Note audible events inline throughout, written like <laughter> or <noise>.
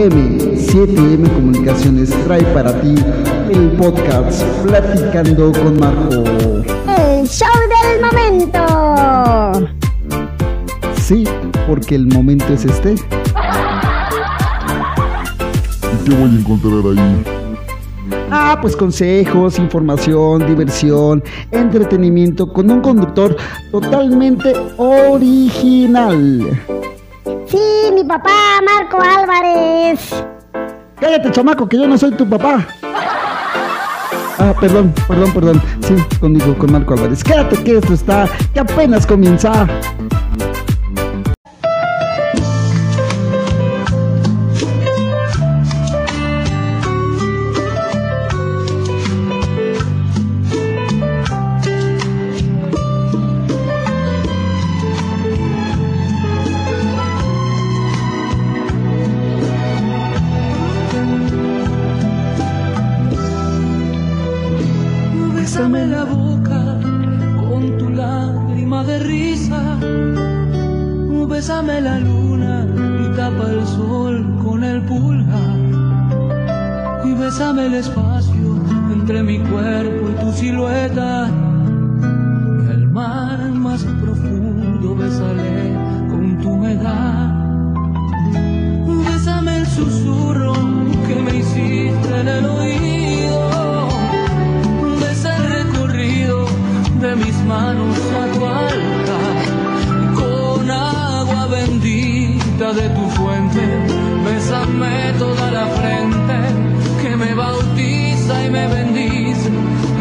M7M Comunicaciones trae para ti el podcast Platicando con Marco. El show del momento. Sí, porque el momento es este. ¿Y ¿Qué voy a encontrar ahí? Ah, pues consejos, información, diversión, entretenimiento con un conductor totalmente original. Sí, mi papá, Marco Álvarez. Cállate, chamaco, que yo no soy tu papá. Ah, perdón, perdón, perdón. Sí, conmigo, con Marco Álvarez. Quédate que esto está, que apenas comienza.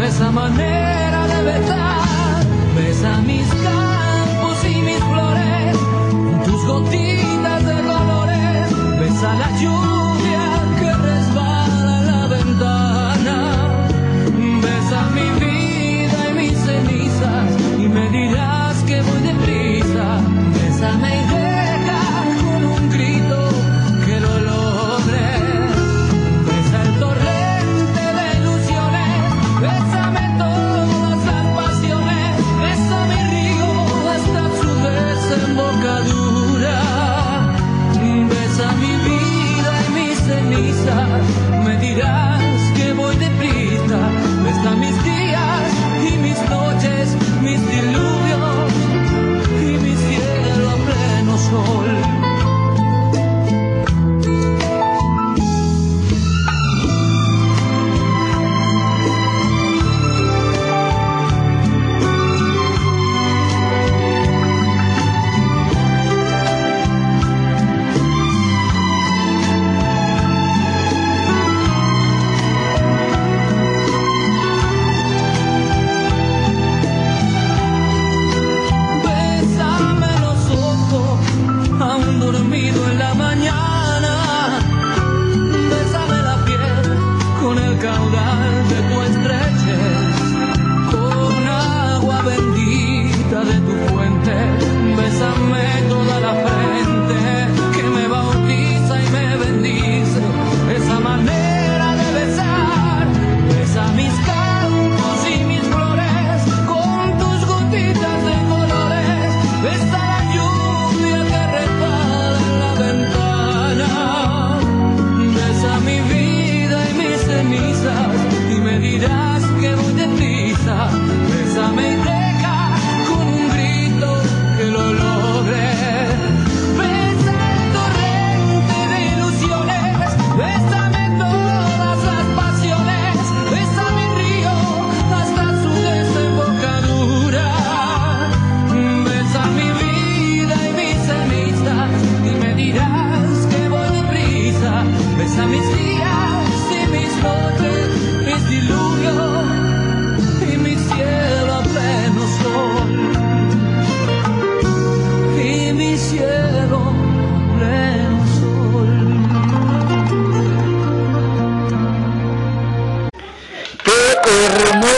esa manera de besar, besa mis campos y mis flores, tus gotitas de colores, besa la lluvia.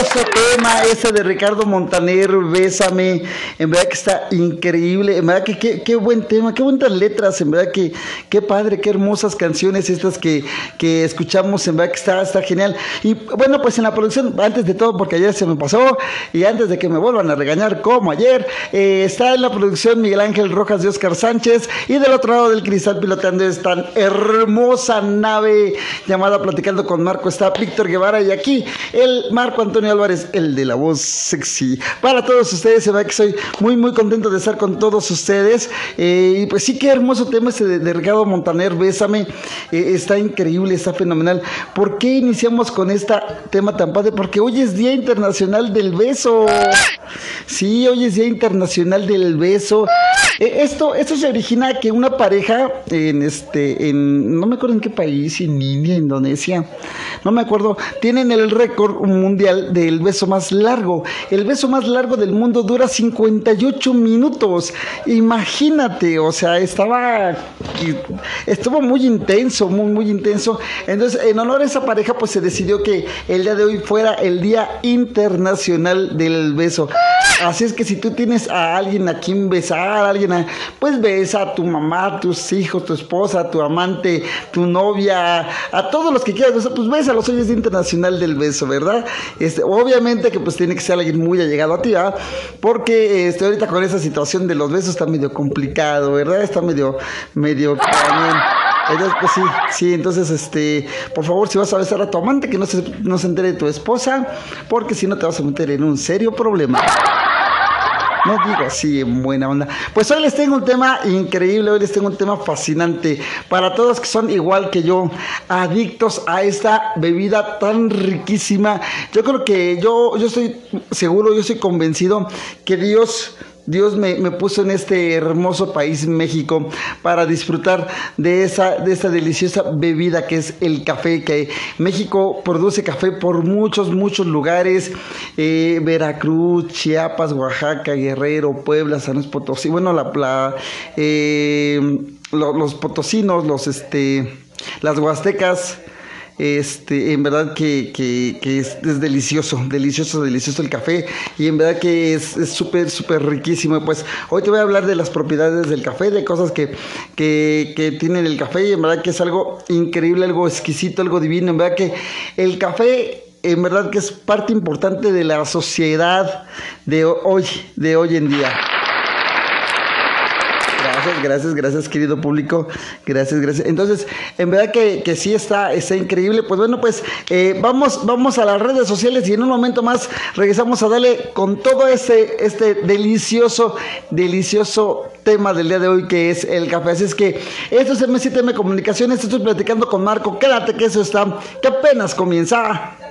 Hermoso tema ese de Ricardo Montaner, Bésame. En verdad que está increíble. En verdad que qué, buen tema, qué buenas letras. En verdad que qué padre, qué hermosas canciones estas que, que escuchamos. En verdad que está, está genial. Y bueno, pues en la producción, antes de todo, porque ayer se me pasó y antes de que me vuelvan a regañar como ayer, eh, está en la producción Miguel Ángel Rojas de Oscar Sánchez y del otro lado del cristal piloteando esta hermosa nave llamada Platicando con Marco está Víctor Guevara y aquí el Marco Antonio Álvarez, el de la voz sexy. Para todos ustedes, se ve que soy muy, muy contento de estar con todos ustedes. Eh, y pues sí, qué hermoso tema ese de, de Montaner, Bésame. Eh, está increíble, está fenomenal. ¿Por qué iniciamos con este tema tan padre? Porque hoy es Día Internacional del Beso. Sí, hoy es Día Internacional del Beso. Eh, esto, esto se origina que una pareja en este, en, no me acuerdo en qué país, en India, Indonesia, no me acuerdo, tienen el récord mundial del beso más largo. El beso más largo del mundo dura 58 minutos. Imagínate, o sea, estaba, estuvo muy intenso, muy, muy intenso. Entonces, en honor a esa pareja, pues se decidió que el día de hoy fuera el Día Internacional del Beso. Así es que si tú tienes a alguien a quien besar, a alguien a, pues besa a tu mamá, tus hijos, tu esposa, tu amante, tu novia, a todos los que quieras besar, pues bésalos. Hoy es Día Internacional del Beso, ¿verdad? Este, obviamente que pues tiene que ser alguien muy allegado a ti, ¿verdad? Porque este, ahorita con esa situación de los besos está medio complicado, ¿verdad? Está medio, medio <laughs> cañón. Entonces, pues sí, sí, entonces, este, por favor, si vas a besar a tu amante, que no se, no se entere de tu esposa, porque si no te vas a meter en un serio problema. No digo así en buena onda. Pues hoy les tengo un tema increíble, hoy les tengo un tema fascinante para todos que son igual que yo, adictos a esta bebida tan riquísima. Yo creo que yo, yo estoy seguro, yo estoy convencido que Dios Dios me, me, puso en este hermoso país, México, para disfrutar de esa, de deliciosa bebida que es el café, que México produce café por muchos, muchos lugares, eh, Veracruz, Chiapas, Oaxaca, Guerrero, Puebla, San Luis Potosí, bueno, la, eh, los potosinos, los, este, las huastecas, este, en verdad que, que, es, delicioso, delicioso, delicioso el café y en verdad que es súper, súper riquísimo. Pues hoy te voy a hablar de las propiedades del café, de cosas que, que, que tienen el café y en verdad que es algo increíble, algo exquisito, algo divino. En verdad que el café en verdad que es parte importante de la sociedad de hoy, de hoy en día. Gracias, gracias, gracias, querido público. Gracias, gracias. Entonces, en verdad que, que sí está, está increíble. Pues bueno, pues eh, vamos, vamos a las redes sociales y en un momento más regresamos a darle con todo este, este delicioso, delicioso tema del día de hoy que es el café. Así es que esto es M7M Comunicaciones. Estoy platicando con Marco. Quédate que eso está, que apenas comienza.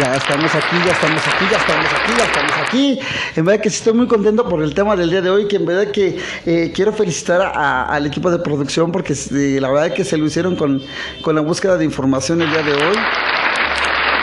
Ya estamos aquí, ya estamos aquí, ya estamos aquí, ya estamos aquí. En verdad que estoy muy contento por el tema del día de hoy, que en verdad que eh, quiero felicitar a, al equipo de producción porque eh, la verdad que se lo hicieron con, con la búsqueda de información el día de hoy.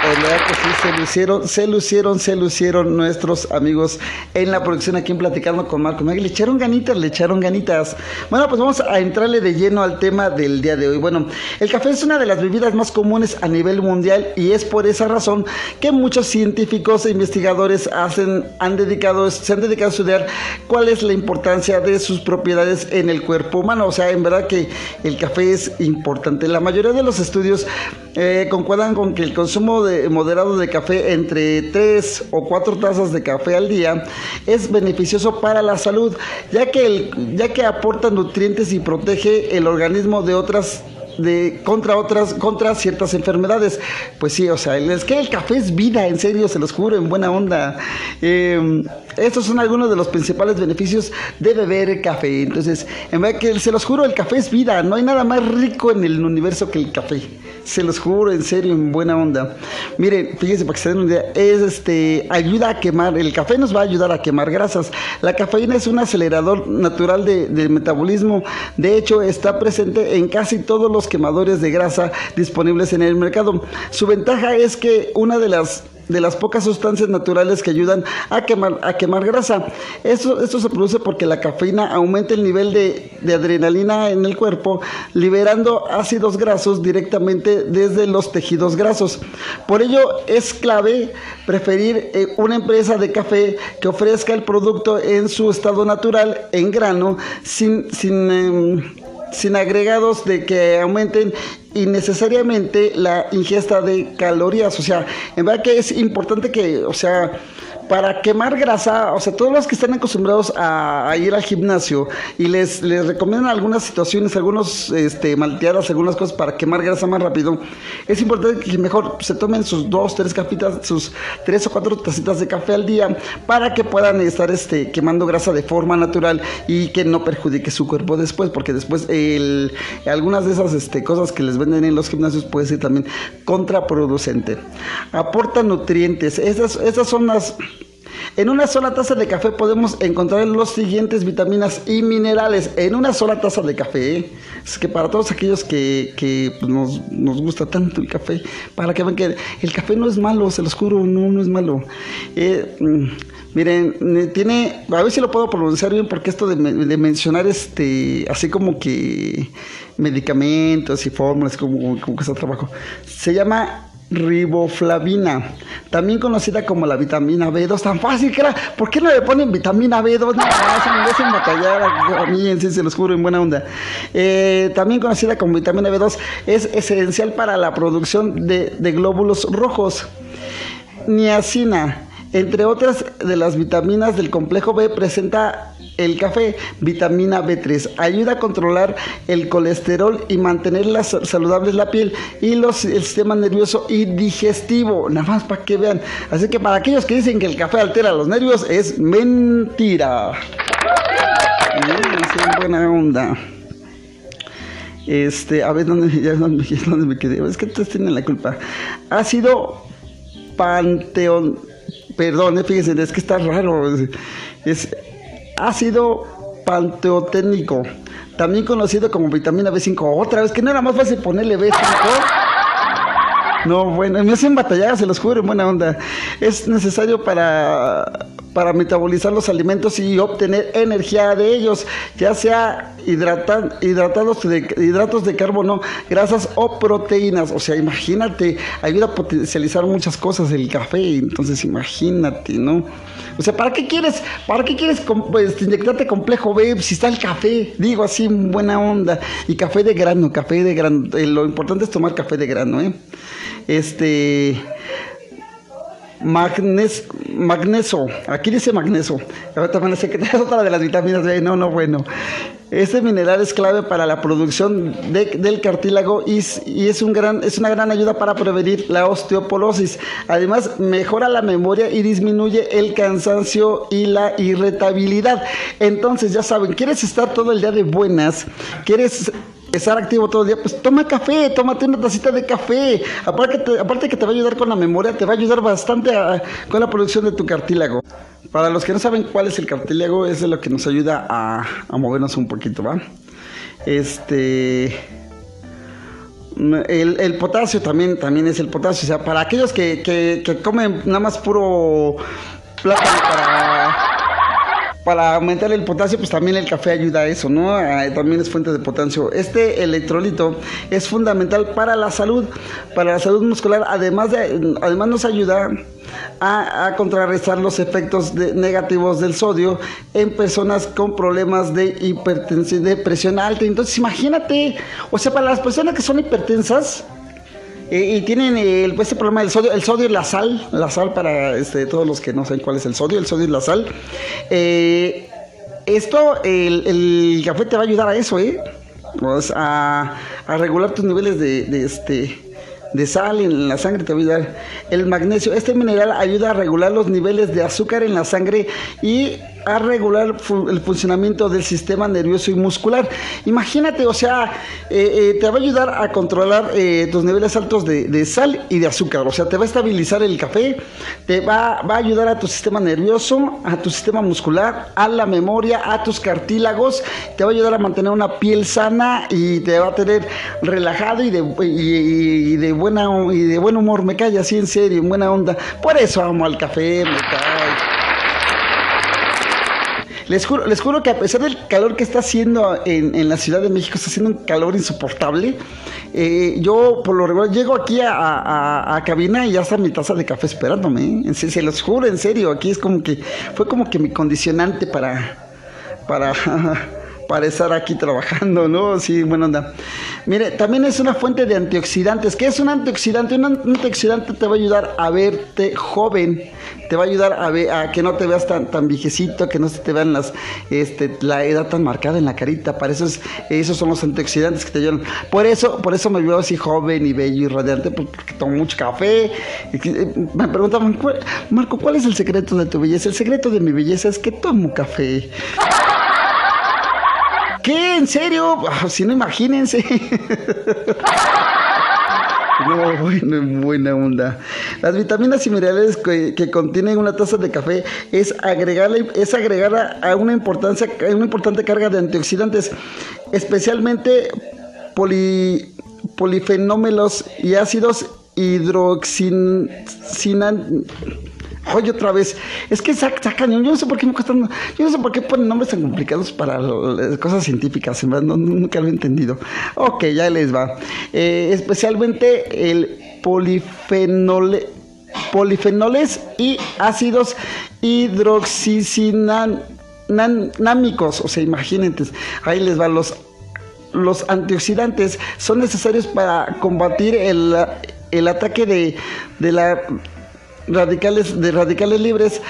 Verdad que sí, se lucieron, se lucieron, se lucieron nuestros amigos en la producción aquí en Platicando con Marco Miguel. Le echaron ganitas, le echaron ganitas. Bueno, pues vamos a entrarle de lleno al tema del día de hoy. Bueno, el café es una de las bebidas más comunes a nivel mundial y es por esa razón que muchos científicos e investigadores hacen, han dedicado, se han dedicado a estudiar cuál es la importancia de sus propiedades en el cuerpo humano. O sea, en verdad que el café es importante. La mayoría de los estudios eh, concuerdan con que el consumo de moderado de café entre 3 o 4 tazas de café al día es beneficioso para la salud, ya que, el, ya que aporta nutrientes y protege el organismo de otras de contra otras contra ciertas enfermedades. Pues sí o sea es que el café es vida en serio se los juro en buena onda. Eh, estos son algunos de los principales beneficios de beber café. Entonces en verdad que se los juro el café es vida no hay nada más rico en el universo que el café se los juro, en serio, en buena onda. Miren, fíjense para que se den una idea, es este, ayuda a quemar, el café nos va a ayudar a quemar grasas. La cafeína es un acelerador natural de, del metabolismo, de hecho está presente en casi todos los quemadores de grasa disponibles en el mercado. Su ventaja es que una de las de las pocas sustancias naturales que ayudan a quemar, a quemar grasa. Esto, se produce porque la cafeína aumenta el nivel de, de, adrenalina en el cuerpo, liberando ácidos grasos directamente desde los tejidos grasos. Por ello es clave preferir eh, una empresa de café que ofrezca el producto en su estado natural, en grano, sin... sin eh, sin agregados de que aumenten innecesariamente la ingesta de calorías. O sea, en verdad que es importante que, o sea, para quemar grasa, o sea, todos los que están acostumbrados a, ir al gimnasio y les, recomiendan algunas situaciones, algunos este, malteadas, algunas cosas para quemar grasa más rápido, es importante que mejor se tomen sus dos, tres capitas, sus tres o cuatro tacitas de café al día para que puedan estar este, quemando grasa de forma natural y que no perjudique su cuerpo después, porque después el, algunas de esas este, cosas que les venden en los gimnasios puede ser también contraproducente. Aporta nutrientes, esas, esas son las en una sola taza de café podemos encontrar los siguientes vitaminas y minerales. En una sola taza de café. ¿eh? Es que para todos aquellos que, que pues, nos, nos, gusta tanto el café, para que vean que el café no es malo, se los juro, no, no es malo. Eh, miren, tiene, a ver si lo puedo pronunciar bien, porque esto de, de mencionar este, así como que medicamentos y fórmulas, como, como que está trabajo, se llama riboflavina, también conocida como la vitamina B2, tan fácil que era, ¿por qué no le ponen vitamina B2? No, se me a mí, en sí, se los juro, en buena onda. Eh, también conocida como vitamina B2, es esencial para la producción de, de glóbulos rojos. Niacina, entre otras de las vitaminas del complejo B, presenta el café, vitamina B3, ayuda a controlar el colesterol y mantener la, saludables la piel y los, el sistema nervioso y digestivo. Nada más para que vean. Así que para aquellos que dicen que el café altera los nervios, es mentira. Buena onda. Este, a ver, ¿dónde, ya, dónde, me quedé? Es que ustedes tienen la culpa. Ha sido panteón. Perdón, fíjense, es que está raro. Es ácido panteoténico, también conocido como vitamina B5. Otra vez, que no era más fácil ponerle B5. No, bueno, me hacen batallar, se los juro, en buena onda. Es necesario para, para metabolizar los alimentos y obtener energía de ellos, ya sea hidratados de, hidratos de carbono, grasas o proteínas. O sea, imagínate, ayuda a potencializar muchas cosas el café, entonces imagínate, ¿no? O sea, ¿para qué quieres, para qué quieres pues, inyectarte complejo B si está el café? Digo así, buena onda. Y café de grano, café de grano. Eh, lo importante es tomar café de grano, ¿eh? Este magnes, magnesio, aquí dice magnesio, ahorita van a que <laughs> es otra de las vitaminas no, no, bueno. Este mineral es clave para la producción de, del cartílago y, y, es, un gran, es una gran ayuda para prevenir la osteoporosis. Además, mejora la memoria y disminuye el cansancio y la irritabilidad. Entonces, ya saben, ¿quieres estar todo el día de buenas? ¿Quieres estar activo todo el día, pues toma café, tómate una tacita de café. Aparte te, aparte que te va a ayudar con la memoria, te va a ayudar bastante con la producción de tu cartílago. Para los que no saben cuál es el cartílago, es de lo que nos ayuda a, a movernos un poquito, ¿va? Este. El, el, potasio también, también es el potasio. O sea, para aquellos que, que, que comen nada más puro plátano para para aumentar el potasio, pues también el café ayuda a eso, ¿no? También es fuente de potasio. Este electrolito es fundamental para la salud, para la salud muscular, además de, además nos ayuda a, contrarrestar los efectos negativos del sodio en personas con problemas de hipertensión, de presión alta. Entonces, imagínate, o sea, para las personas que son hipertensas, y, y tienen el, este problema del sodio, el sodio y la sal, la sal para este, todos los que no saben cuál es el sodio, el sodio y la sal. Eh, esto, el, café te va a ayudar a eso, ¿eh? Pues a, a, regular tus niveles de, de, este, de sal en la sangre, te va a ayudar. El magnesio, este mineral ayuda a regular los niveles de azúcar en la sangre y a regular el funcionamiento del sistema nervioso y muscular. Imagínate, o sea, eh, eh, te va a ayudar a controlar eh, tus niveles altos de, sal y de azúcar. O sea, te va a estabilizar el café, te va, a ayudar a tu sistema nervioso, a tu sistema muscular, a la memoria, a tus cartílagos, te va a ayudar a mantener una piel sana y te va a tener relajado y de, y, y de, buena, y de buen humor. Me cae así en serio, en buena onda. Por eso amo al café, me cae. Les juro, les juro que a pesar del calor que está haciendo en, en la Ciudad de México, está haciendo un calor insoportable. eh, yo por lo regular llego aquí a, a- a cabina y ya está mi taza de café esperándome. ¿eh? Serio, se los juro, en serio. Aquí es como que fue como que mi condicionante para para <laughs> para estar aquí trabajando, ¿no? Sí, buena onda. Mire, también es una fuente de antioxidantes. ¿Qué es un antioxidante? Un an- antioxidante te va a ayudar a verte joven, te va a ayudar a, ver, a que no te veas tan, tan viejecito, que no se te vean las, este, la edad tan marcada en la carita. Para eso es, esos son los antioxidantes que te ayudan. Por eso, por eso me veo así joven y bello y radiante, porque tomo mucho café. Me preguntaban, "¿Cuál- Marco, ¿cuál es el secreto de tu belleza? El secreto de mi belleza es que tomo café. ¿Qué? ¿En serio? Ah, Si no, imagínense. <laughs> No, bueno, buena onda. Las vitaminas y minerales que, que contienen una taza de café es agregarle, es agregar a, una importancia, una importante carga de antioxidantes, especialmente poli, y ácidos hidroxinan. Oye, otra vez. Es que sac- sacan, yo no sé por qué me cuestan, yo no sé por qué ponen nombres tan complicados para cosas científicas, no- nunca lo he entendido. Ok, ya les va. Eh, especialmente el polifenole, polifenoles y ácidos hidroxicinámicos, o sea, imagínate, ahí les van los los antioxidantes son necesarios para combatir el, el ataque de, de la radicales de radicales libres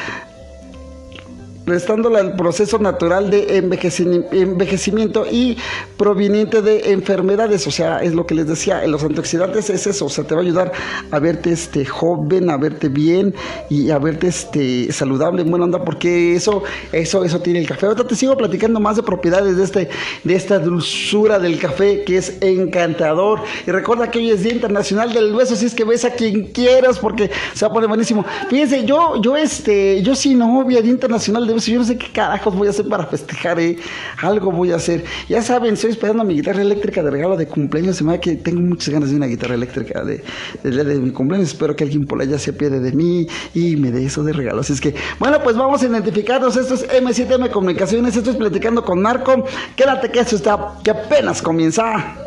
restándola el proceso natural de envejecimiento y proveniente de enfermedades, o sea, es lo que les decía, los antioxidantes es eso, o sea, te va a ayudar a verte este joven, a verte bien y a verte este saludable, en buena onda, porque eso, eso, eso tiene el café. Ahorita te sigo platicando más de propiedades de este, de esta dulzura del café que es encantador. Y recuerda que hoy es Día Internacional del Hueso, si es que ves a quien quieras, porque se va a poner buenísimo. Fíjense, yo, yo este, yo sí novia, Día Internacional del Hueso, yo no sé qué carajos voy a hacer para festejar, eh. Algo voy a hacer. Ya saben, estoy esperando mi guitarra eléctrica de regalo de cumpleaños. Se me da que tengo muchas ganas de una guitarra eléctrica de, de, mi cumpleaños. Espero que alguien por allá se apiade de mí y me dé eso de regalo. Así es que, bueno, pues vamos a identificarnos. Esto es M7M Comunicaciones. Estoy platicando con Marco. Quédate que esto está, que apenas comienza.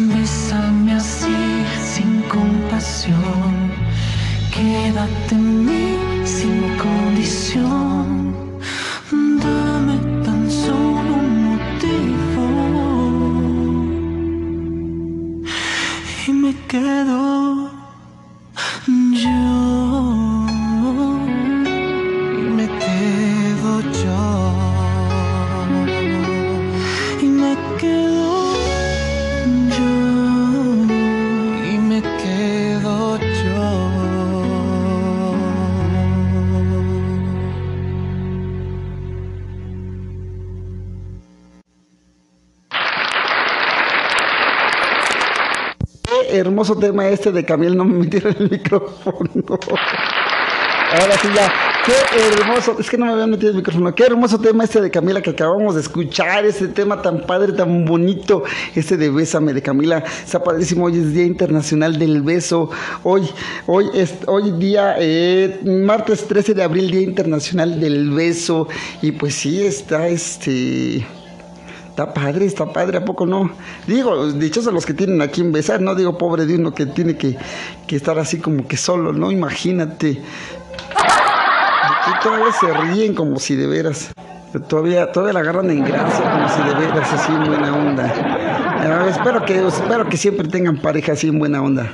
Bésame así, sin compasión. Quédate en mí, sin condición. Dame tan solo un motivo. Y me quedo. Tema este de Camil, no me metieron el micrófono. Ahora sí ya, qué hermoso, es que no me habían metido el micrófono, qué hermoso tema este de Camila que acabamos de escuchar, ese tema tan padre, tan bonito, este de Bésame de Camila, está padrísimo, hoy es Día Internacional del Beso, hoy, hoy es, hoy día, eh, martes 13 de abril, Día Internacional del Beso, y pues sí, está este... Está padre, está padre, ¿a poco no? Digo, dichosos los que tienen a quien besar, no digo pobre de uno que tiene que, que estar así como que solo, ¿no? Imagínate. Aquí todavía se ríen como si de veras. Todavía, todavía la agarran en gracia como si de veras, así en buena onda. Espero, que, espero que siempre tengan pareja así en buena onda.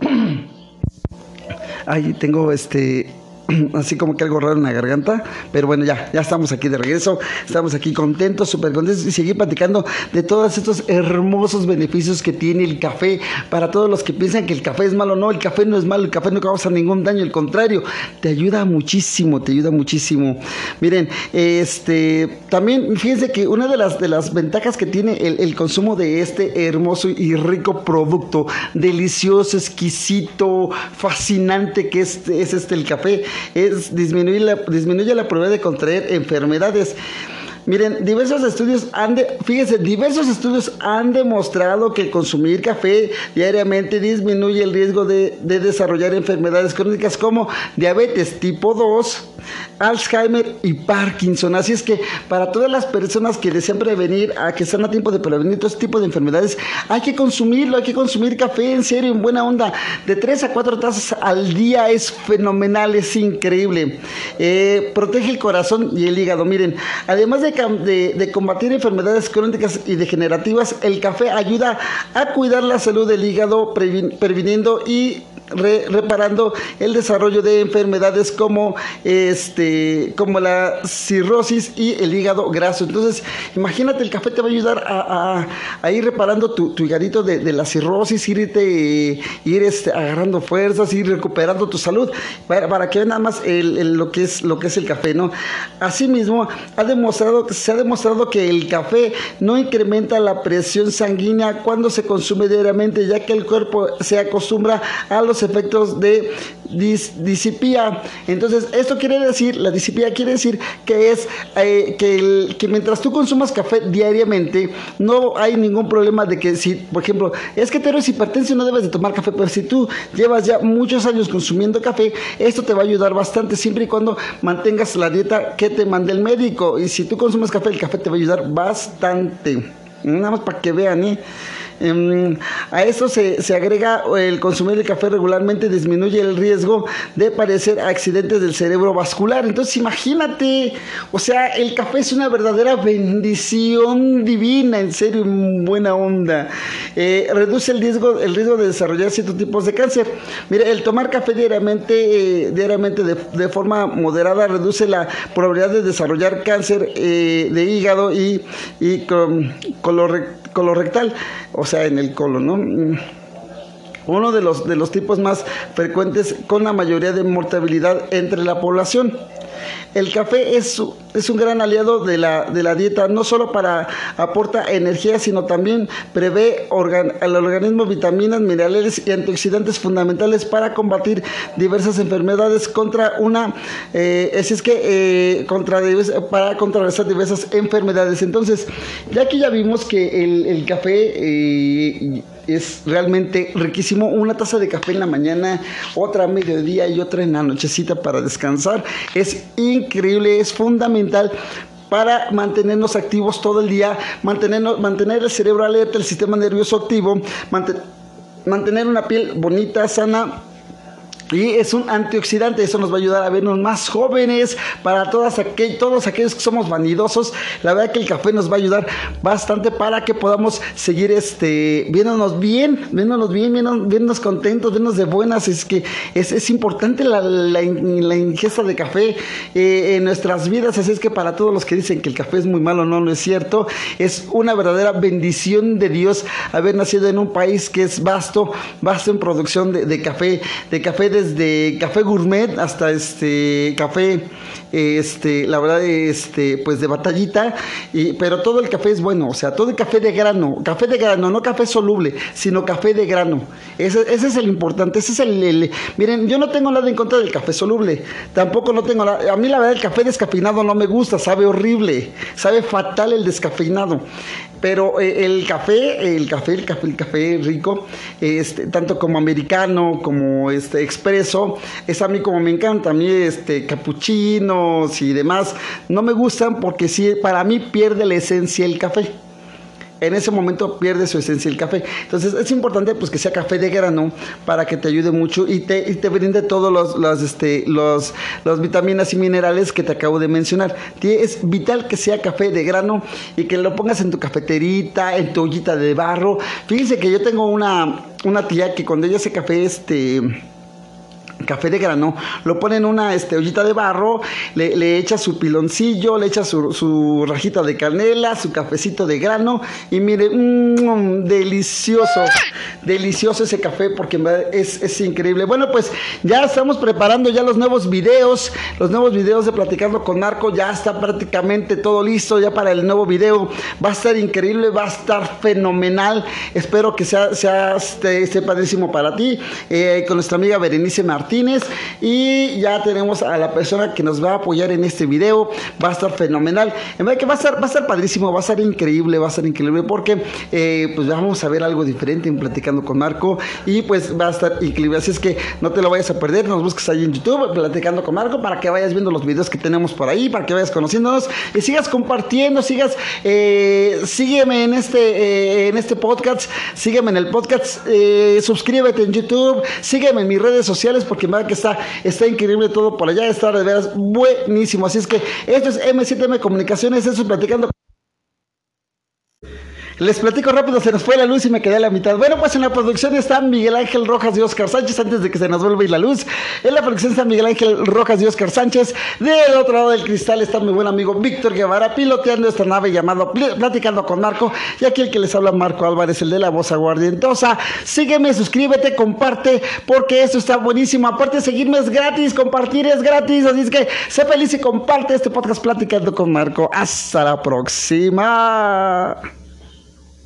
<clears throat> Ahí tengo este <clears throat> así como que algo raro en la garganta, pero bueno, ya, ya estamos aquí de regreso, estamos aquí contentos, súper contentos y seguir platicando de todos estos hermosos beneficios que tiene el café para todos los que piensan que el café es malo, no, el café no es malo, el café no causa ningún daño, al contrario, te ayuda muchísimo, te ayuda muchísimo. Miren, este, también fíjense que una de las, de las ventajas que tiene el, consumo de este hermoso y rico producto, delicioso, exquisito, fascinante que es, es este el café, es disminuir la, disminuye la probabilidad de contraer enfermedades. Miren, diversos estudios han de, fíjense, diversos estudios han demostrado que consumir café diariamente disminuye el riesgo de, de desarrollar enfermedades crónicas como diabetes tipo 2, Alzheimer y Parkinson. Así es que para todas las personas que desean prevenir, a que están a tiempo de prevenir todo este tipo de enfermedades, hay que consumirlo, hay que consumir café en serio, en buena onda. De 3 a 4 tazas al día es fenomenal, es increíble. Eh, protege el corazón y el hígado. Miren, además de, de, combatir enfermedades crónicas y degenerativas, el café ayuda a cuidar la salud del hígado, previn, previniendo y Re, reparando el desarrollo de enfermedades como este como la cirrosis y el hígado graso. Entonces imagínate el café te va a ayudar a, ir reparando tu, tu de, la cirrosis irte ir este, agarrando fuerzas ir recuperando tu salud para, que vean nada más lo que es lo que es el café no asimismo ha demostrado se ha demostrado que el café no incrementa la presión sanguínea cuando se consume diariamente ya que el cuerpo se acostumbra a los efectos de dis, disipía. Entonces, esto quiere decir, la disipía quiere decir que es eh, que, mientras tú consumas café diariamente, no hay ningún problema de que si, por ejemplo, es que te eres hipertenso no debes de tomar café, pero si tú llevas ya muchos años consumiendo café, esto te va a ayudar bastante siempre y cuando mantengas la dieta que te mande el médico. Y si tú consumes café, el café te va a ayudar bastante. Nada más para que vean, ¿eh? Um, a eso se, se, agrega el consumir el café regularmente disminuye el riesgo de padecer accidentes del cerebro vascular. Entonces imagínate, o sea, el café es una verdadera bendición divina, en serio, en buena onda. Eh, reduce el riesgo, el riesgo de desarrollar ciertos tipos de cáncer. Mire, el tomar café diariamente, eh, diariamente de, de, forma moderada reduce la probabilidad de desarrollar cáncer eh, de hígado y, y con, colorectal, o sea, en el colon, ¿no? Uno de los, de los tipos más frecuentes con la mayoría de mortalidad entre la población. El café es, es un gran aliado de la, de la, dieta, no solo para aporta energía, sino también prevé al organismo vitaminas, minerales y antioxidantes fundamentales para combatir diversas enfermedades contra una, eh, es, es que eh, contra, para contrarrestar diversas enfermedades. Entonces, ya que ya vimos que el, el café eh, es realmente riquísimo. Una taza de café en la mañana, otra a mediodía y otra en la nochecita para descansar. Es increíble, es fundamental para mantenernos activos todo el día, mantenernos, mantener el cerebro alerta, el sistema nervioso activo, mantener mantener una piel bonita, sana y es un antioxidante, eso nos va a ayudar a vernos más jóvenes para todas aquel, todos aquellos que somos vanidosos. La verdad que el café nos va a ayudar bastante para que podamos seguir este, viéndonos bien, viéndonos bien, viéndonos, contentos, viéndonos de buenas. Es que es, es importante la, la, la, ingesta de café eh, en nuestras vidas. Así es que para todos los que dicen que el café es muy malo, no, no es cierto. Es una verdadera bendición de Dios haber nacido en un país que es vasto, vasto en producción de, de café, de café desde café gourmet hasta este café, este, la verdad, este, pues de batallita, pero todo el café es bueno, o sea, todo el café de grano, café de grano, no café soluble, sino café de grano. Ese, es el importante, ese es el, miren, yo no tengo nada en contra del café soluble, tampoco no tengo nada, a mí la verdad el café descafeinado no me gusta, sabe horrible, sabe fatal el descafeinado. Pero eh, el café, el café, el café, el café rico, este, tanto como americano, como este es a mí como me encanta. A mí este capuchinos y demás no me gustan porque sí, para mí pierde la esencia el café en ese momento pierde su esencia el café. Entonces es importante pues que sea café de grano para que te ayude mucho y te, y te brinde todos los, los, este, los, los vitaminas y minerales que te acabo de mencionar. Es vital que sea café de grano y que lo pongas en tu cafeterita, en tu ollita de barro. Fíjense que yo tengo una, una tía que cuando ella hace café, este café de grano, lo pone en una este, ollita de barro, le, le echa su piloncillo, le echa su, su, rajita de canela, su cafecito de grano y mire, mmm, delicioso, delicioso ese café porque es, es, increíble. Bueno, pues ya estamos preparando ya los nuevos videos, los nuevos videos de Platicando con Marco, ya está prácticamente todo listo ya para el nuevo video, va a estar increíble, va a estar fenomenal, espero que sea, sea este, este padrísimo para ti, eh, con nuestra amiga Berenice Martínez Y ya tenemos a la persona que nos va a apoyar en este video. Va a estar fenomenal. En verdad que va a estar, va a estar padrísimo, va a ser increíble, va a ser increíble porque eh, pues vamos a ver algo diferente en Platicando con Marco y pues va a estar increíble. Así es que no te lo vayas a perder, nos busques ahí en YouTube, Platicando con Marco, para que vayas viendo los videos que tenemos por ahí, para que vayas conociéndonos y sigas compartiendo, sigas, eh, sígueme en este, eh, en este podcast, sígueme en el podcast, suscríbete en YouTube, sígueme en mis redes sociales porque que está, está increíble todo por allá, está de veras buenísimo. Así es que esto es M7M Comunicaciones, eso es platicando. Les platico rápido, se nos fue la luz y me quedé a la mitad. Bueno, pues en la producción están Miguel Ángel Rojas y Oscar Sánchez, antes de que se nos vuelva a ir la luz. En la producción está Miguel Ángel Rojas y Oscar Sánchez. Del otro lado del cristal está mi buen amigo Víctor Guevara, piloteando esta nave llamado Platicando con Marco. Y aquí el que les habla Marco Álvarez, el de la voz aguardientosa. Sígueme, suscríbete, comparte, porque esto está buenísimo. Aparte, seguirme es gratis, compartir es gratis. Así es que sé feliz y comparte este podcast Platicando con Marco. Hasta la próxima.